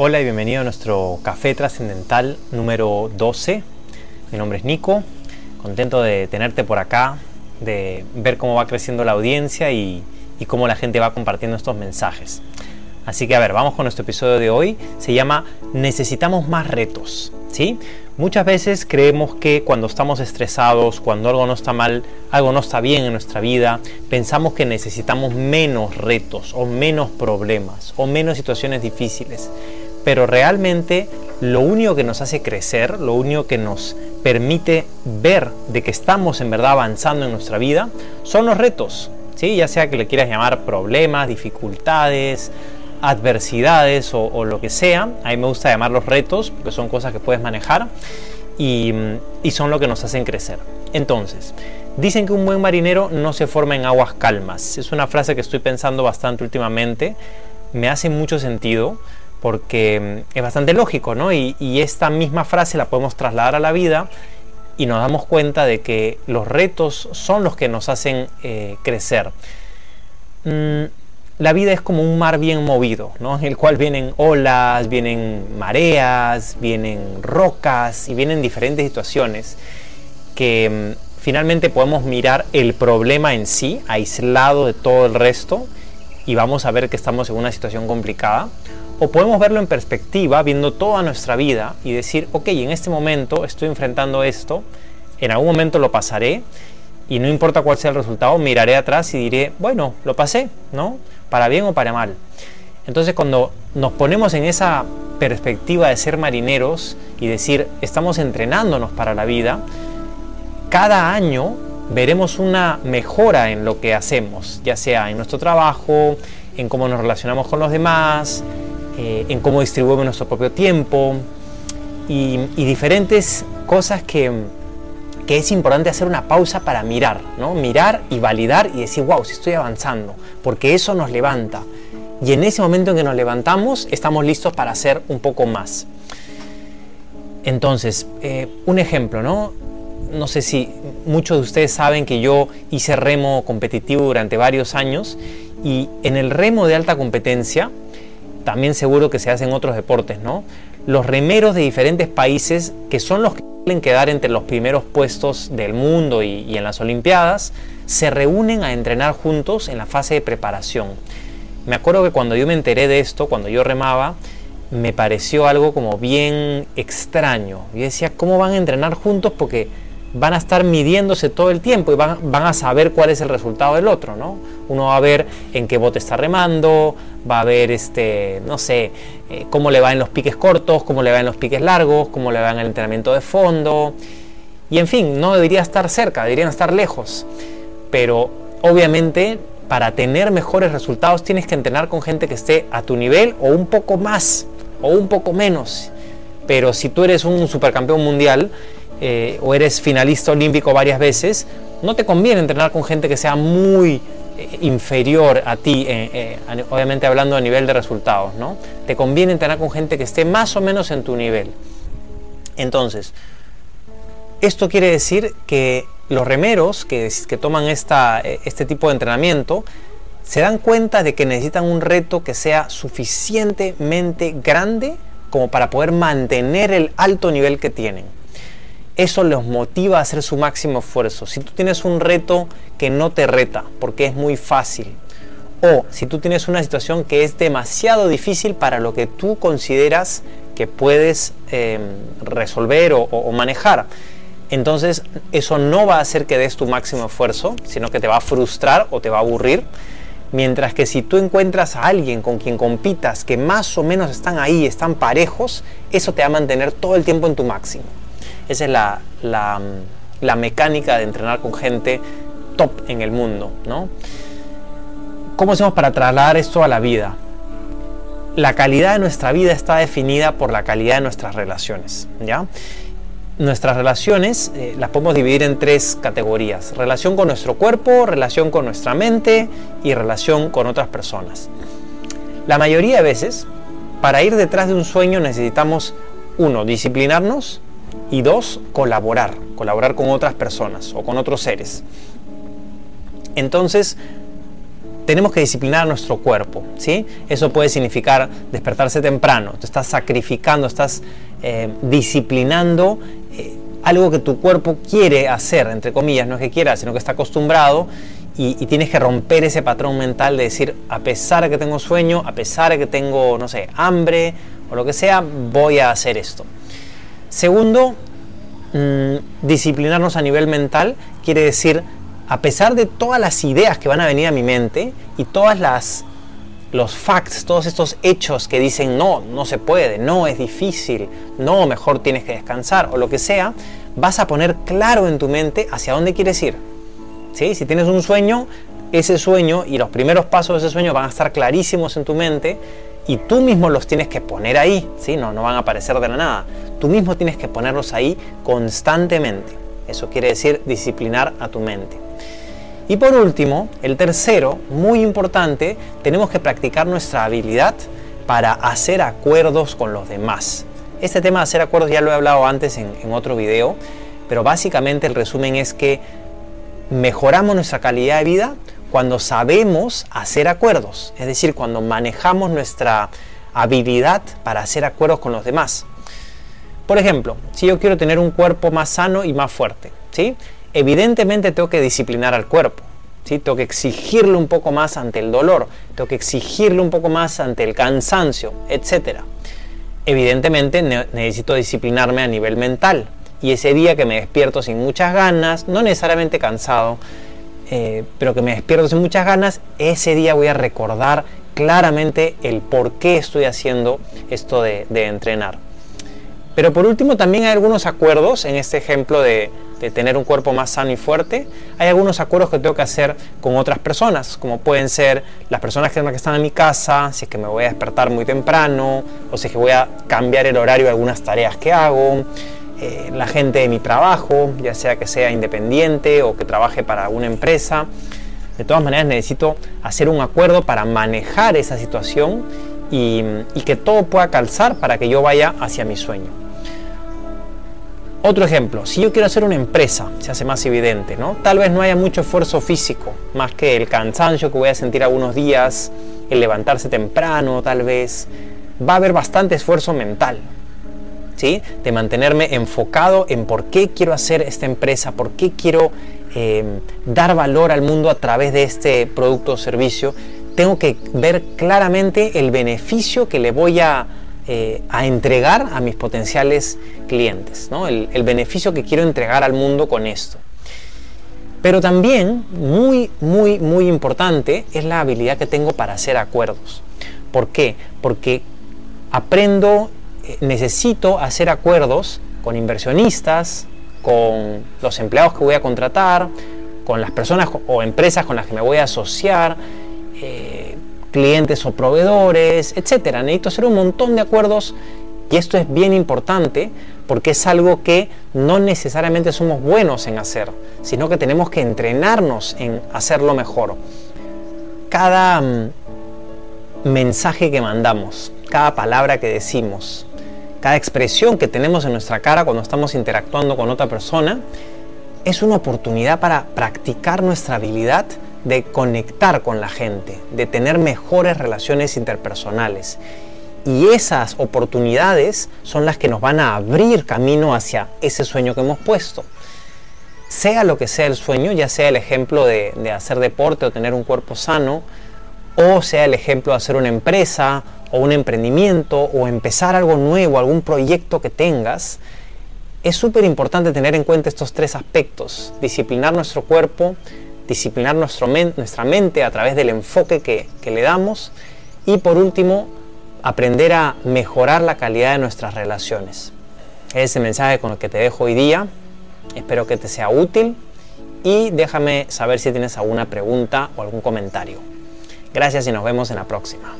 Hola y bienvenido a nuestro café trascendental número 12. Mi nombre es Nico, contento de tenerte por acá, de ver cómo va creciendo la audiencia y, cómo la gente va compartiendo estos mensajes. Así que a ver, vamos con nuestro episodio de hoy. Se llama Necesitamos más retos. ¿sí? Muchas veces creemos que cuando estamos estresados, cuando algo no está mal, algo no está bien en nuestra vida, pensamos que necesitamos menos retos o menos problemas o menos situaciones difíciles pero realmente lo único que nos hace crecer, lo único que nos permite ver de que estamos en verdad avanzando en nuestra vida, son los retos, ¿sí? ya sea que le quieras llamar problemas, dificultades, adversidades o, lo que sea. A mí me gusta llamarlos retos porque son cosas que puedes manejar y son lo que nos hacen crecer. Entonces, dicen que un buen marinero no se forma en aguas calmas. Es una frase que estoy pensando bastante últimamente. Me hace mucho sentido porque mm, es bastante lógico, ¿no? Y, esta misma frase la podemos trasladar a la vida y nos damos cuenta de que los retos son los que nos hacen eh, crecer. Mm, la vida es como un mar bien movido, ¿no? En el cual vienen olas, vienen mareas, vienen rocas y vienen diferentes situaciones que mm, finalmente podemos mirar el problema en sí, aislado de todo el resto, y vamos a ver que estamos en una situación complicada o podemos verlo en perspectiva, viendo toda nuestra vida y decir, ok, en este momento estoy enfrentando esto, en algún momento lo pasaré y no importa cuál sea el resultado, miraré atrás y diré, bueno, lo pasé, ¿no? Para bien o para mal. Entonces cuando nos ponemos en esa perspectiva de ser marineros y decir, estamos entrenándonos para la vida, cada año veremos una mejora en lo que hacemos, ya sea en nuestro trabajo, en cómo nos relacionamos con los demás, eh, en cómo distribuimos nuestro propio tiempo y, diferentes cosas que, que, es importante hacer una pausa para mirar, ¿no? mirar y validar y decir, wow, si estoy avanzando, porque eso nos levanta. Y en ese momento en que nos levantamos, estamos listos para hacer un poco más. Entonces, eh, un ejemplo, ¿no? No sé si muchos de ustedes saben que yo hice remo competitivo durante varios años y en el remo de alta competencia también seguro que se hacen otros deportes, ¿no? Los remeros de diferentes países, que son los que suelen quedar entre los primeros puestos del mundo y, en las Olimpiadas, se reúnen a entrenar juntos en la fase de preparación. Me acuerdo que cuando yo me enteré de esto, cuando yo remaba, me pareció algo como bien extraño. Yo decía, ¿cómo van a entrenar juntos? Porque van a estar midiéndose todo el tiempo y van, a saber cuál es el resultado del otro, ¿no? Uno va a ver en qué bote está remando, va a ver, este, no sé, eh, cómo le va en los piques cortos, cómo le va en los piques largos, cómo le va en el entrenamiento de fondo. Y en fin, no debería estar cerca, deberían estar lejos. Pero obviamente para tener mejores resultados tienes que entrenar con gente que esté a tu nivel o un poco más o un poco menos. Pero si tú eres un supercampeón mundial, eh, o eres finalista olímpico varias veces, no te conviene entrenar con gente que sea muy eh, inferior a ti, eh, obviamente hablando a nivel de resultados, ¿no? Te conviene entrenar con gente que esté más o menos en tu nivel. Entonces, esto quiere decir que los remeros que, que toman esta, este tipo de entrenamiento se dan cuenta de que necesitan un reto que sea suficientemente grande como para poder mantener el alto nivel que tienen eso los motiva a hacer su máximo esfuerzo. Si tú tienes un reto que no te reta, porque es muy fácil, o si tú tienes una situación que es demasiado difícil para lo que tú consideras que puedes em, resolver o, manejar, entonces eso no va a hacer que des tu máximo esfuerzo, sino que te va a frustrar o te va a aburrir. Mientras que si tú encuentras a alguien con quien compitas que más o menos están ahí, están parejos, eso te va a mantener todo el tiempo en tu máximo. Esa es la, mecánica de entrenar con gente top en el mundo, ¿no? ¿Cómo hacemos para trasladar esto a la vida? La calidad de nuestra vida está definida por la calidad de nuestras relaciones, ¿ya? Nuestras relaciones eh, las podemos dividir en tres categorías. Relación con nuestro cuerpo, relación con nuestra mente y relación con otras personas. La mayoría de veces, para ir detrás de un sueño necesitamos, uno, disciplinarnos, y dos, colaborar, colaborar con otras personas o con otros seres. Entonces, tenemos que disciplinar nuestro cuerpo, ¿sí? Eso puede significar despertarse temprano, te estás sacrificando, estás eh, disciplinando eh, algo que tu cuerpo quiere hacer, entre comillas, no es que quiera, sino que está acostumbrado y, y, tienes que romper ese patrón mental de decir, a pesar de que tengo sueño, a pesar de que tengo, no sé, hambre o lo que sea, voy a hacer esto. Segundo, mmm, disciplinarnos a nivel mental quiere decir a pesar de todas las ideas que van a venir a mi mente y todas las los facts, todos estos hechos que dicen no, no se puede, no es difícil, no, mejor tienes que descansar o lo que sea, vas a poner claro en tu mente hacia dónde quieres ir. ¿Sí? Si tienes un sueño, ese sueño y los primeros pasos de ese sueño van a estar clarísimos en tu mente y tú mismo los tienes que poner ahí, ¿sí? no, no van a aparecer de la nada. Tú mismo tienes que ponerlos ahí constantemente. Eso quiere decir disciplinar a tu mente. Y por último, el tercero, muy importante, tenemos que practicar nuestra habilidad para hacer acuerdos con los demás. Este tema de hacer acuerdos ya lo he hablado antes en, en otro video, pero básicamente el resumen es que mejoramos nuestra calidad de vida cuando sabemos hacer acuerdos, es decir, cuando manejamos nuestra habilidad para hacer acuerdos con los demás. Por ejemplo, si yo quiero tener un cuerpo más sano y más fuerte, ¿sí? evidentemente tengo que disciplinar al cuerpo. ¿sí? Tengo que exigirle un poco más ante el dolor, tengo que exigirle un poco más ante el cansancio, etc. Evidentemente necesito disciplinarme a nivel mental. Y ese día que me despierto sin muchas ganas, no necesariamente cansado, eh, pero que me despierto sin muchas ganas, ese día voy a recordar claramente el por qué estoy haciendo esto de, de entrenar. Pero por último también hay algunos acuerdos en este ejemplo de, de tener un cuerpo más sano y fuerte, hay algunos acuerdos que tengo que hacer con otras personas, como pueden ser las personas que están en mi casa, si es que me voy a despertar muy temprano, o si es que voy a cambiar el horario de algunas tareas que hago, eh, la gente de mi trabajo, ya sea que sea independiente o que trabaje para alguna empresa. De todas maneras necesito hacer un acuerdo para manejar esa situación y, y que todo pueda calzar para que yo vaya hacia mi sueño. Otro ejemplo, si yo quiero hacer una empresa, se hace más evidente, ¿no? Tal vez no haya mucho esfuerzo físico, más que el cansancio que voy a sentir algunos días, el levantarse temprano, tal vez. Va a haber bastante esfuerzo mental, De mantenerme enfocado en por qué quiero hacer esta empresa, por qué quiero eh, dar valor al mundo a través de este producto o servicio. Tengo que ver claramente el beneficio que le voy a eh, a entregar a mis potenciales clientes, ¿no? el, el beneficio que quiero entregar al mundo con esto. Pero también, muy, muy, muy importante, es la habilidad que tengo para hacer acuerdos. ¿Por qué? Porque aprendo, eh, necesito hacer acuerdos con inversionistas, con los empleados que voy a contratar, con las personas o empresas con las que me voy a asociar, eh, clientes o proveedores, etcétera. Necesito hacer un montón de acuerdos y esto es bien importante porque es algo que no necesariamente somos buenos en hacer, sino que tenemos que entrenarnos en hacerlo mejor. Cada mm, mensaje que mandamos, cada palabra que decimos, cada expresión que tenemos en nuestra cara cuando estamos interactuando con otra persona, es una oportunidad para practicar nuestra habilidad de conectar con la gente, de tener mejores relaciones interpersonales. Y esas oportunidades son las que nos van a abrir camino hacia ese sueño que hemos puesto. Sea lo que sea el sueño, ya sea el ejemplo de, hacer deporte o tener un cuerpo sano, o sea el ejemplo de hacer una empresa o un emprendimiento o empezar algo nuevo, algún proyecto que tengas, es súper importante tener en cuenta estos tres aspectos. Disciplinar nuestro cuerpo, disciplinar nuestro nuestra mente a través del enfoque que, que le damos y por último, aprender a mejorar la calidad de nuestras relaciones. Es el mensaje con el que te dejo hoy día. Espero que te sea útil y déjame saber si tienes alguna pregunta o algún comentario. Gracias y nos vemos en la próxima.